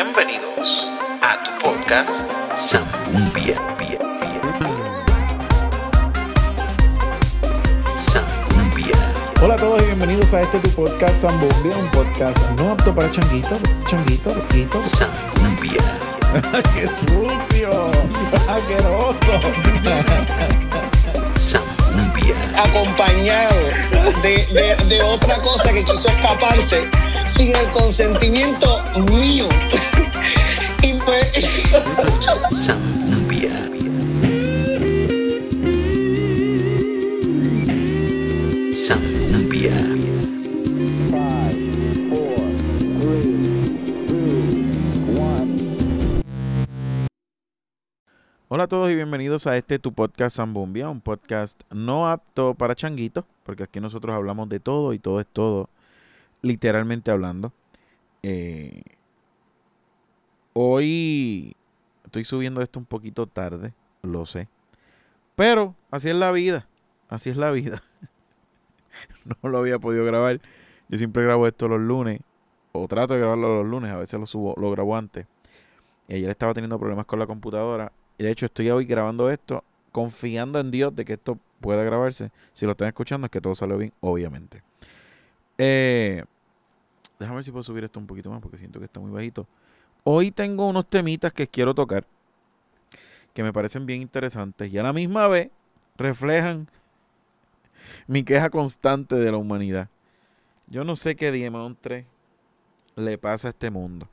Bienvenidos a tu podcast Zambumbia. Zambumbia. Hola a todos y bienvenidos a este tu podcast Zambumbia, un podcast no apto para changuitos, changuitos, loquitos. Zambumbia. ¡Qué sucio! ¡Asqueroso! Zambumbia. acompañado de, de- de otra cosa que quiso escaparse sin el consentimiento mío. y pues. Hola a todos y bienvenidos a este tu podcast Zambumbia, un podcast no apto para changuitos, porque aquí nosotros hablamos de todo y todo es todo, literalmente hablando. Eh, hoy estoy subiendo esto un poquito tarde, lo sé, pero así es la vida, así es la vida. no lo había podido grabar, yo siempre grabo esto los lunes, o trato de grabarlo los lunes, a veces lo subo, lo grabo antes. Y ayer estaba teniendo problemas con la computadora y de hecho estoy hoy grabando esto confiando en Dios de que esto pueda grabarse. Si lo están escuchando es que todo salió bien, obviamente. Eh, déjame ver si puedo subir esto un poquito más porque siento que está muy bajito. Hoy tengo unos temitas que quiero tocar que me parecen bien interesantes y a la misma vez reflejan mi queja constante de la humanidad. Yo no sé qué diamantre le pasa a este mundo.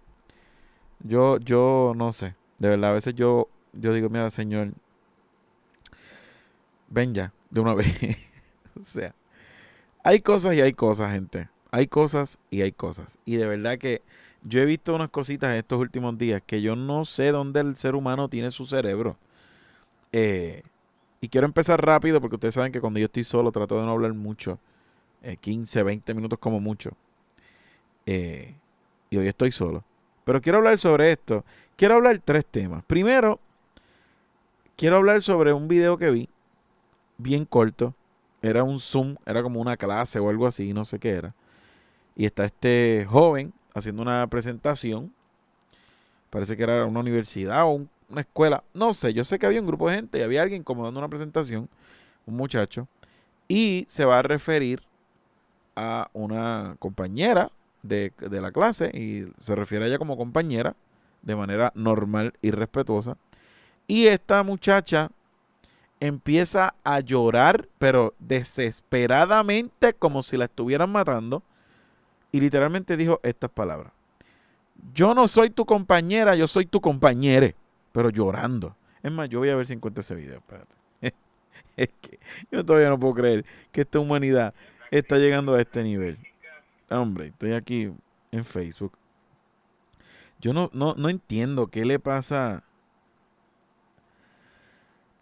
Yo, yo no sé. De verdad, a veces yo, yo digo, mira, Señor, ven ya, de una vez. o sea, hay cosas y hay cosas, gente. Hay cosas y hay cosas. Y de verdad que yo he visto unas cositas estos últimos días que yo no sé dónde el ser humano tiene su cerebro. Eh, y quiero empezar rápido porque ustedes saben que cuando yo estoy solo trato de no hablar mucho. eh, 15, 20 minutos como mucho. Eh, y hoy estoy solo. Pero quiero hablar sobre esto. Quiero hablar tres temas. Primero, quiero hablar sobre un video que vi, bien corto. Era un Zoom, era como una clase o algo así, no sé qué era. Y está este joven haciendo una presentación. Parece que era una universidad o un- una escuela. No sé, yo sé que había un grupo de gente y había alguien como dando una presentación, un muchacho. Y se va a referir a una compañera de, de la clase y se refiere a ella como compañera de manera normal y respetuosa. Y esta muchacha empieza a llorar, pero desesperadamente, como si la estuvieran matando. Y literalmente dijo estas palabras. Yo no soy tu compañera, yo soy tu compañere. Pero llorando. Es más, yo voy a ver si encuentro ese video. Espérate. es que yo todavía no puedo creer que esta humanidad está llegando a este nivel. Hombre, estoy aquí en Facebook. Yo no, no, no entiendo qué le pasa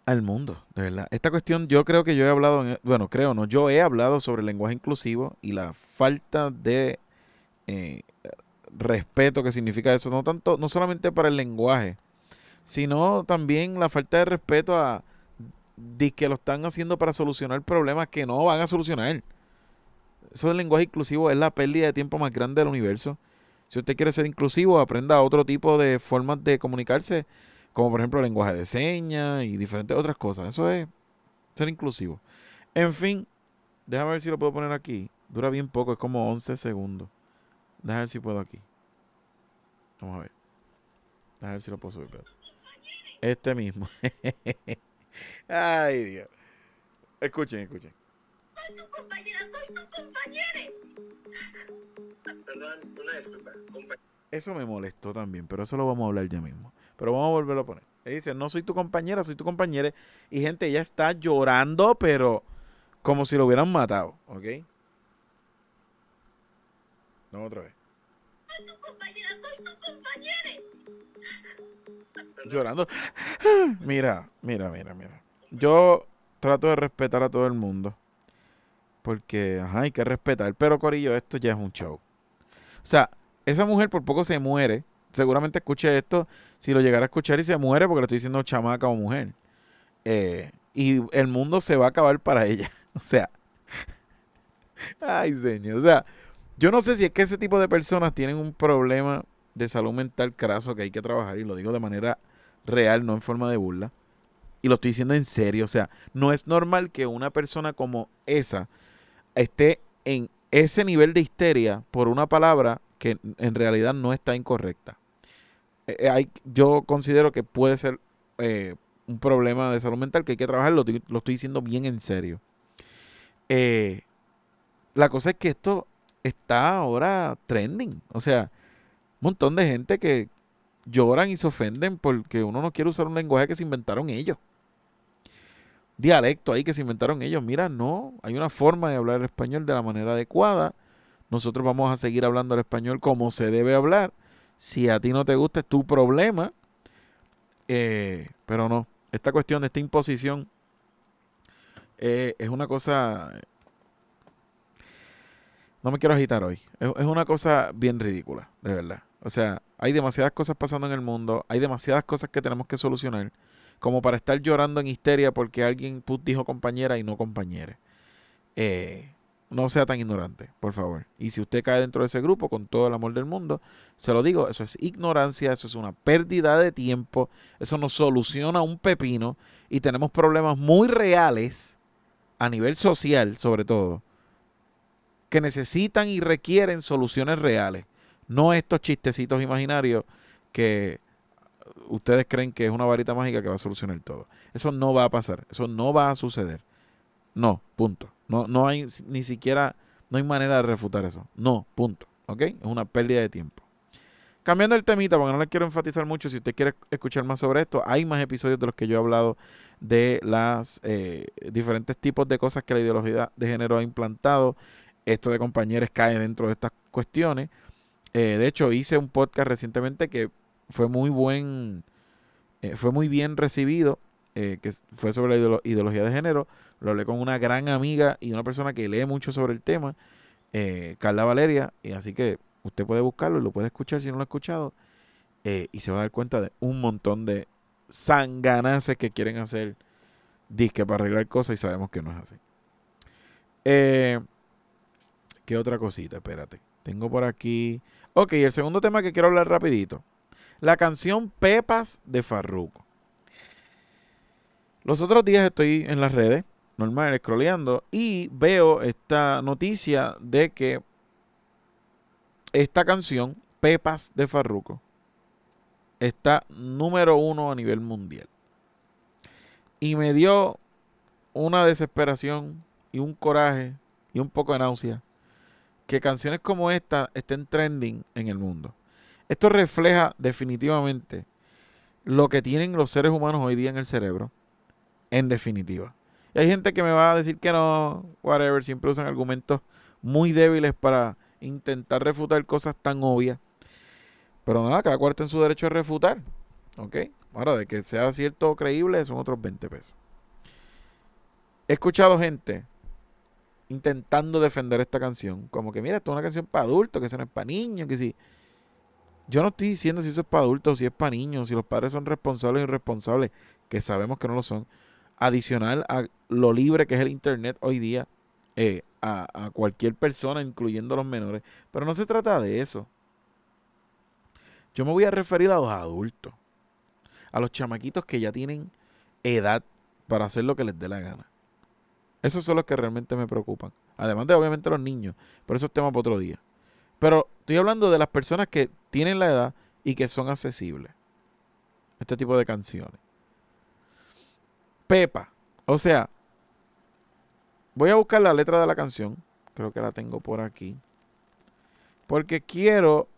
al mundo, de verdad. Esta cuestión, yo creo que yo he hablado, en- bueno, creo no, yo he hablado sobre el lenguaje inclusivo y la falta de eh, respeto que significa eso, no tanto, no solamente para el lenguaje, sino también la falta de respeto a de que lo están haciendo para solucionar problemas que no van a solucionar. Eso del lenguaje inclusivo es la pérdida de tiempo más grande del universo. Si usted quiere ser inclusivo, aprenda otro tipo de formas de comunicarse, como por ejemplo lenguaje de señas y diferentes otras cosas. Eso es ser inclusivo. En fin, déjame ver si lo puedo poner aquí. Dura bien poco, es como 11 segundos. Déjame ver si puedo aquí. Vamos a ver. Déjame ver si lo puedo subir. Este mismo. Ay, Dios. Escuchen, escuchen. perdón, una disculpa, Eso me molestó también, pero eso lo vamos a hablar ya mismo. Pero vamos a volverlo a poner. Él dice, no soy tu compañera, soy tu compañera. Y gente, ella está llorando, pero como si lo hubieran matado, ¿ok? No, otra vez. Llorando. Mira, mira, mira, mira. Yo trato de respetar a todo el mundo. Porque, ajá, hay que respetar. Pero, Corillo, esto ya es un show. O sea, esa mujer por poco se muere. Seguramente escuche esto. Si lo llegara a escuchar y se muere, porque le estoy diciendo chamaca o mujer. Eh, y el mundo se va a acabar para ella. O sea, ay, señor. O sea, yo no sé si es que ese tipo de personas tienen un problema de salud mental craso que hay que trabajar, y lo digo de manera real, no en forma de burla. Y lo estoy diciendo en serio. O sea, no es normal que una persona como esa esté en ese nivel de histeria por una palabra que en realidad no está incorrecta. Eh, eh, hay, yo considero que puede ser eh, un problema de salud mental que hay que trabajar, lo, estoy- diciendo bien en serio. La cosa es que esto está ahora trending. O sea, un montón de gente que lloran y se ofenden porque uno no quiere usar un lenguaje que se inventaron ellos. Dialecto ahí que se inventaron ellos. Mira, no, hay una forma de hablar el español de la manera adecuada. Nosotros vamos a seguir hablando el español como se debe hablar. Si a ti no te gusta, es tu problema. Eh, pero no, esta cuestión de esta imposición eh, es una cosa... No me quiero agitar hoy. Es, una cosa bien ridícula, de verdad. O sea, hay demasiadas cosas pasando en el mundo, hay demasiadas cosas que tenemos que solucionar, como para estar llorando en histeria porque alguien dijo compañera y no compañere. Eh, no sea tan ignorante, por favor. Y si usted cae dentro de ese grupo, con todo el amor del mundo, se lo digo, eso es ignorancia, eso es una pérdida de tiempo, eso no soluciona un pepino y tenemos problemas muy reales a nivel social, sobre todo, que necesitan y requieren soluciones reales, no estos chistecitos imaginarios que ustedes creen que es una varita mágica que va a solucionar todo. Eso no va a pasar, eso no va a suceder. No, punto. No, no hay ni siquiera, no hay manera de refutar eso. No, punto. ¿Ok? Es una pérdida de tiempo. Cambiando el temita, porque no les quiero enfatizar mucho, si usted quiere escuchar más sobre esto, hay más episodios de los que yo he hablado de las eh, diferentes tipos de cosas que la ideología de género ha implantado. Esto de compañeros cae dentro de estas cuestiones. Eh, de hecho, hice un podcast recientemente que fue muy buen, eh, fue muy bien recibido, eh, que fue sobre la ideolo- ideología de género. Lo hablé con una gran amiga y una persona que lee mucho sobre el tema, eh, Carla Valeria, y así que usted puede buscarlo y lo puede escuchar si no lo ha escuchado, eh, y se va a dar cuenta de un montón de sanganaces que quieren hacer disque para arreglar cosas y sabemos que no es así. ¿Qué otra cosita? Espérate. Tengo por aquí. Ok, el segundo tema que quiero hablar rapidito. La canción Pepas de Farruko. Los otros días estoy en las redes, normal, scrolleando, y veo esta noticia de que esta canción, Pepas de Farruko, está número uno a nivel mundial. Y me dio una desesperación y un coraje y un poco de náusea que canciones como esta estén trending en el mundo. Esto refleja definitivamente lo que tienen los seres humanos hoy día en el cerebro. En definitiva. Y hay gente que me va a decir que no, whatever, siempre usan argumentos muy débiles para intentar refutar cosas tan obvias. Pero nada, cada cual está en su derecho a refutar. ¿Ok? Ahora, de que sea cierto o creíble, son otros 20 pesos. He escuchado gente intentando defender esta canción. Como que, mira, esto es una canción para adultos, que eso no es para niños, que si... Yo no estoy diciendo si eso es para adultos si es para niños, si los padres son responsables o irresponsables, que sabemos que no lo son. Adicional a lo libre que es el Internet hoy día, eh, a, a cualquier persona, incluyendo los menores. Pero no se trata de eso. Yo me voy a referir a los adultos, a los chamaquitos que ya tienen edad para hacer lo que les dé la gana. Esos son los que realmente me preocupan. Además de obviamente los niños, pero eso es tema para otro día. Pero estoy hablando de las personas que tienen la edad y que son accesibles. Este tipo de canciones. Pepa. O sea, voy a buscar la letra de la canción. Creo que la tengo por aquí. Porque quiero...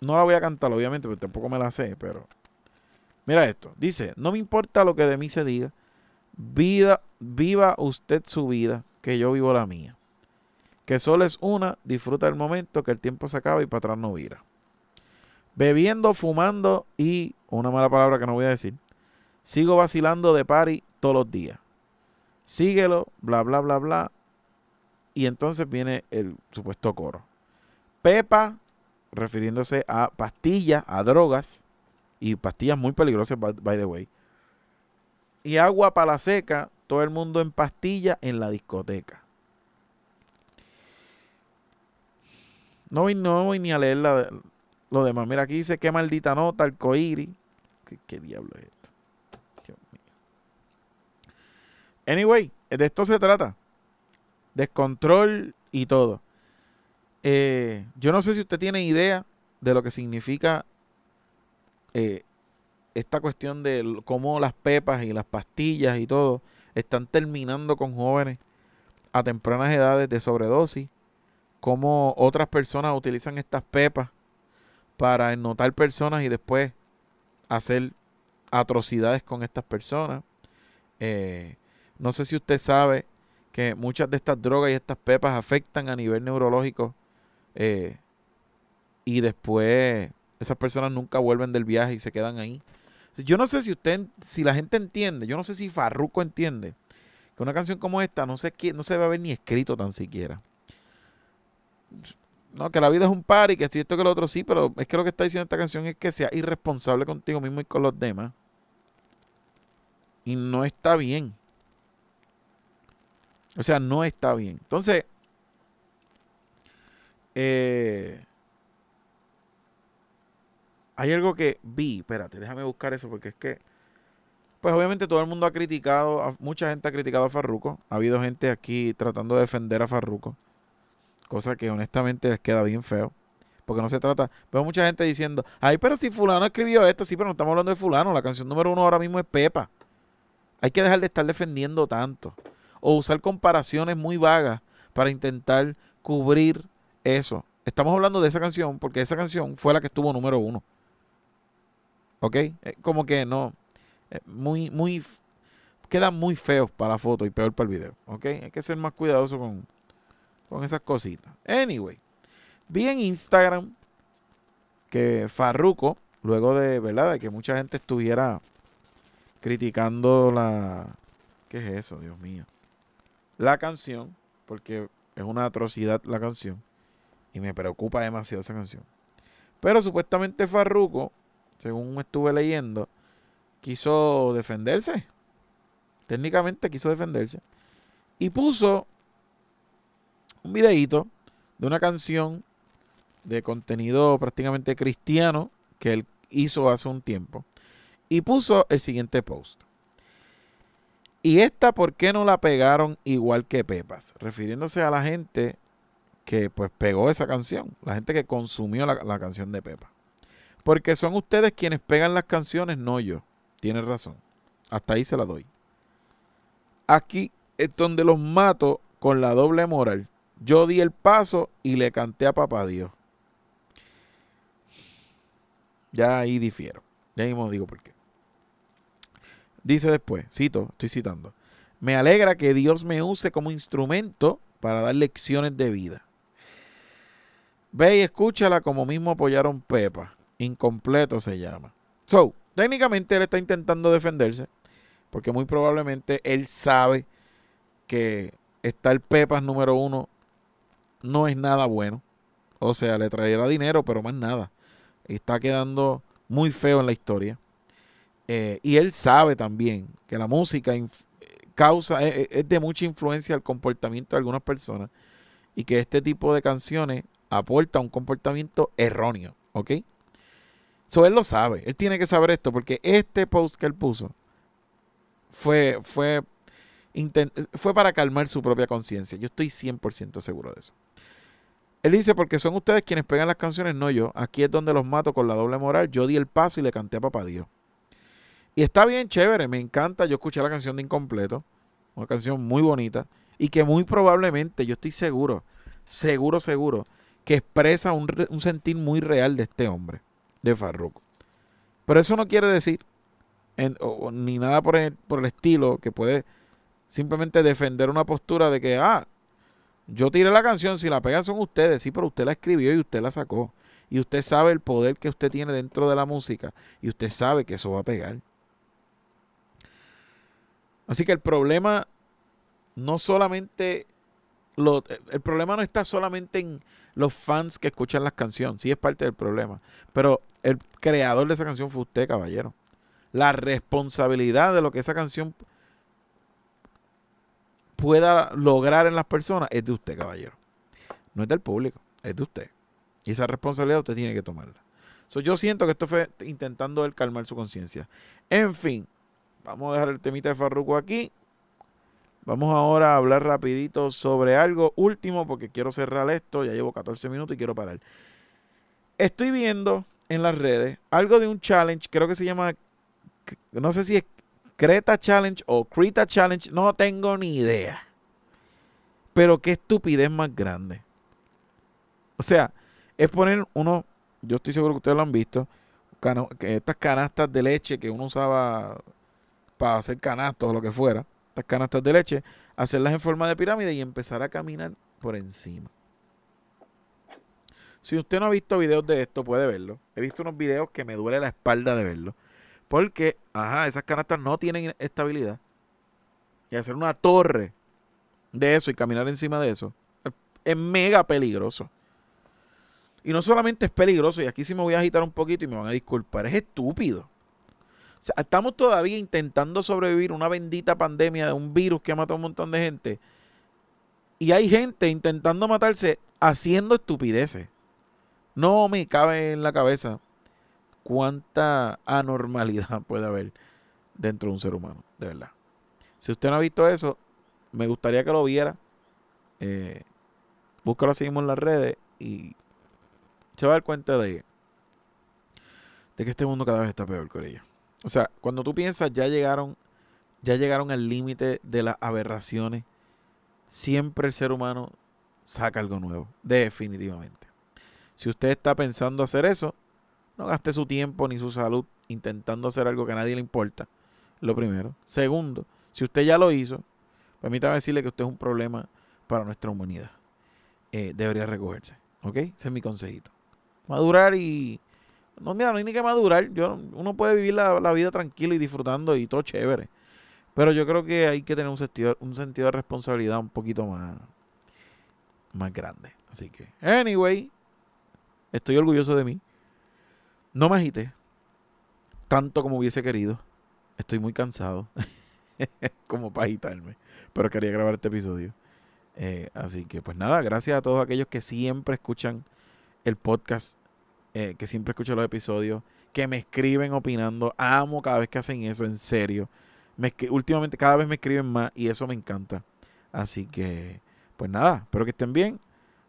No la voy a cantar, obviamente, porque tampoco me la sé, pero... Mira esto. Dice, no me importa lo que de mí se diga. Vida, viva usted su vida, que yo vivo la mía. Que solo es una, disfruta el momento, que el tiempo se acaba y para atrás no vira. Bebiendo, fumando y, una mala palabra que no voy a decir, sigo vacilando de party todos los días. Síguelo, bla, bla, bla, bla. Y entonces viene el supuesto coro. Pepa, refiriéndose a pastillas, a drogas, y pastillas muy peligrosas, by, the way. Y agua para la seca, todo el mundo en pastilla en la discoteca. No voy, no ni a leer la, lo demás. Mira, aquí dice qué maldita nota, arcoíris. ¿Qué, ¿Qué diablo es esto? Dios mío. Anyway, de esto se trata. Descontrol y todo. Eh, yo no sé si usted tiene idea de lo que significa eh, esta cuestión de cómo las pepas y las pastillas y todo están terminando con jóvenes a tempranas edades de sobredosis. Cómo otras personas utilizan estas pepas para ennotar personas y después hacer atrocidades con estas personas. Eh, no sé si usted sabe que muchas de estas drogas y estas pepas afectan a nivel neurológico eh, y después esas personas nunca vuelven del viaje y se quedan ahí. Yo no sé si usted, si la gente entiende, yo no sé si Farruko entiende que una canción como esta no se, no se debe haber ni escrito tan siquiera. No, que la vida es un par y que esto que lo otro sí, pero es que lo que está diciendo esta canción es que sea irresponsable contigo mismo y con los demás. Y no está bien. O sea, no está bien. Entonces, eh, hay algo que vi, espérate, déjame buscar eso porque es que, pues obviamente todo el mundo ha criticado, mucha gente ha criticado a Farruko. Ha habido gente aquí tratando de defender a Farruko, cosa que honestamente les queda bien feo. Porque no se trata, veo mucha gente diciendo, ay, pero si fulano escribió esto, sí, pero no estamos hablando de fulano, la canción número uno ahora mismo es Pepa. Hay que dejar de estar defendiendo tanto. O usar comparaciones muy vagas para intentar cubrir eso. Estamos hablando de esa canción porque esa canción fue la que estuvo número uno. ¿Ok? Eh, Como que no. eh, Muy, muy. Quedan muy feos para la foto y peor para el video. ¿Ok? Hay que ser más cuidadoso con, con esas cositas. Anyway. Vi en Instagram que Farruko, luego de, ¿verdad? De que mucha gente estuviera criticando la... ¿Qué es eso, Dios mío? La canción, porque es una atrocidad la canción. Y me preocupa demasiado esa canción. Pero supuestamente Farruko, según estuve leyendo, quiso defenderse. Técnicamente quiso defenderse. Y puso un videíto de una canción de contenido prácticamente cristiano que él hizo hace un tiempo. Y puso el siguiente post. Y esta, ¿por qué no la pegaron igual que Pepas? Refiriéndose a la gente que pues pegó esa canción, la gente que consumió la, la canción de Pepa. Porque son ustedes quienes pegan las canciones, no yo. Tienes razón. Hasta ahí se la doy. Aquí es donde los mato con la doble moral. Yo di el paso y le canté a papá Dios. Ya ahí difiero. Ya mismo digo por qué. Dice después, cito, estoy citando. Me alegra que Dios me use como instrumento para dar lecciones de vida. Ve y escúchala como mismo apoyaron Pepa. Incompleto se llama. So, técnicamente él está intentando defenderse. Porque muy probablemente él sabe que estar Pepas número uno no es nada bueno. O sea, le traerá dinero, pero más nada. Está quedando muy feo en la historia. Eh, y él sabe también que la música causa, es, es de mucha influencia al comportamiento de algunas personas y que este tipo de canciones aporta un comportamiento erróneo, ¿ok? So él lo sabe, él tiene que saber esto porque este post que él puso fue, fue, fue para calmar su propia conciencia. Yo estoy 100% seguro de eso. Él dice, porque son ustedes quienes pegan las canciones, no yo. Aquí es donde los mato con la doble moral. Yo di el paso y le canté a papá Dios. Y está bien chévere, me encanta. Yo escuché la canción de Incompleto, una canción muy bonita y que muy probablemente, yo estoy seguro, seguro, seguro, que expresa un, sentir muy real de este hombre, de Farruko. Pero eso no quiere decir, ni nada por el, por el estilo, que puede simplemente defender una postura de que, ah, yo tiré la canción, si la pegan son ustedes, sí, pero usted la escribió y usted la sacó. Y usted sabe el poder que usted tiene dentro de la música y usted sabe que eso va a pegar. Así que el problema no solamente lo, el problema no está solamente en los fans que escuchan las canciones, sí es parte del problema, pero el creador de esa canción fue usted, caballero. La responsabilidad de lo que esa canción pueda lograr en las personas es de usted, caballero. No es del público, es de usted. Y esa responsabilidad usted tiene que tomarla. So, yo siento que esto fue intentando él calmar su conciencia. En fin, vamos a dejar el temita de Farruko aquí. Vamos ahora a hablar rapidito sobre algo último porque quiero cerrar esto. Ya llevo 14 minutos y quiero parar. Estoy viendo en las redes algo de un challenge, creo que se llama, no sé si es Creta Challenge o Creta Challenge, no tengo ni idea. Pero qué estupidez más grande. O sea, es poner uno, yo estoy seguro que ustedes lo han visto, estas canastas de leche que uno usaba hacer canastos o lo que fuera, estas canastas de leche, hacerlas en forma de pirámide y empezar a caminar por encima. Si usted no ha visto videos de esto, puede verlo. He visto unos videos que me duele la espalda de verlo. Porque, ajá, esas canastas no tienen estabilidad. Y hacer una torre de eso y caminar encima de eso es- es mega peligroso. Y no solamente es peligroso, y aquí sí me voy a agitar un poquito y me van a disculpar, es estúpido. Estamos todavía intentando sobrevivir una bendita pandemia de un virus que ha matado a un montón de gente. Y hay gente intentando matarse haciendo estupideces. No me cabe en la cabeza cuánta anormalidad puede haber dentro de un ser humano, de verdad. Si usted no ha visto eso, me gustaría que lo viera. Eh, búscalo así en las redes y se va a dar cuenta de, de que este mundo cada vez está peor, Corella. O sea, cuando tú piensas ya llegaron, ya llegaron al límite de las aberraciones, siempre el ser humano saca algo nuevo, definitivamente. Si usted está pensando hacer eso, no gaste su tiempo ni su salud intentando hacer algo que a nadie le importa. Lo primero. Segundo, si usted ya lo hizo, permítame decirle que usted es un problema para nuestra humanidad. Eh, debería recogerse. ¿Ok? Ese es mi consejito. Madurar y... No, mira, no hay ni que madurar. Yo, uno puede vivir la, la vida tranquilo y disfrutando y todo chévere. Pero yo creo que hay que tener un sentido, un sentido de responsabilidad un poquito más, más grande. Así que, anyway, estoy orgulloso de mí. No me agité tanto como hubiese querido. Estoy muy cansado como para agitarme. Pero quería grabar este episodio. Eh, así que pues nada, gracias a todos aquellos que siempre escuchan el podcast, eh, que siempre escuchan los episodios, que me escriben opinando. Amo cada vez que hacen eso, en serio. Me últimamente cada vez me escriben más y eso me encanta. Así que pues nada, espero que estén bien.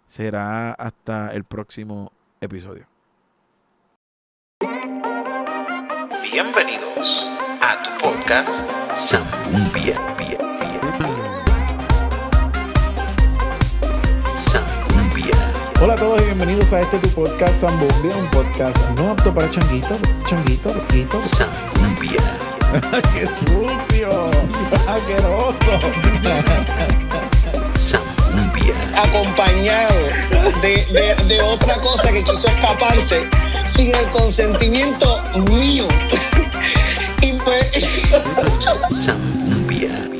Será hasta el próximo episodio. Bienvenidos a tu podcast Zambumbia. Hola a todos y bienvenidos a este tu podcast Zambumbia, un podcast no apto para changuitos, changuitos, changuitos. Zambumbia. ¡Qué sucio! ¡Asqueroso! Zambumbia. Acompañado de, de, de otra cosa que quiso escaparse sin el consentimiento mío. y pues... Zambumbia.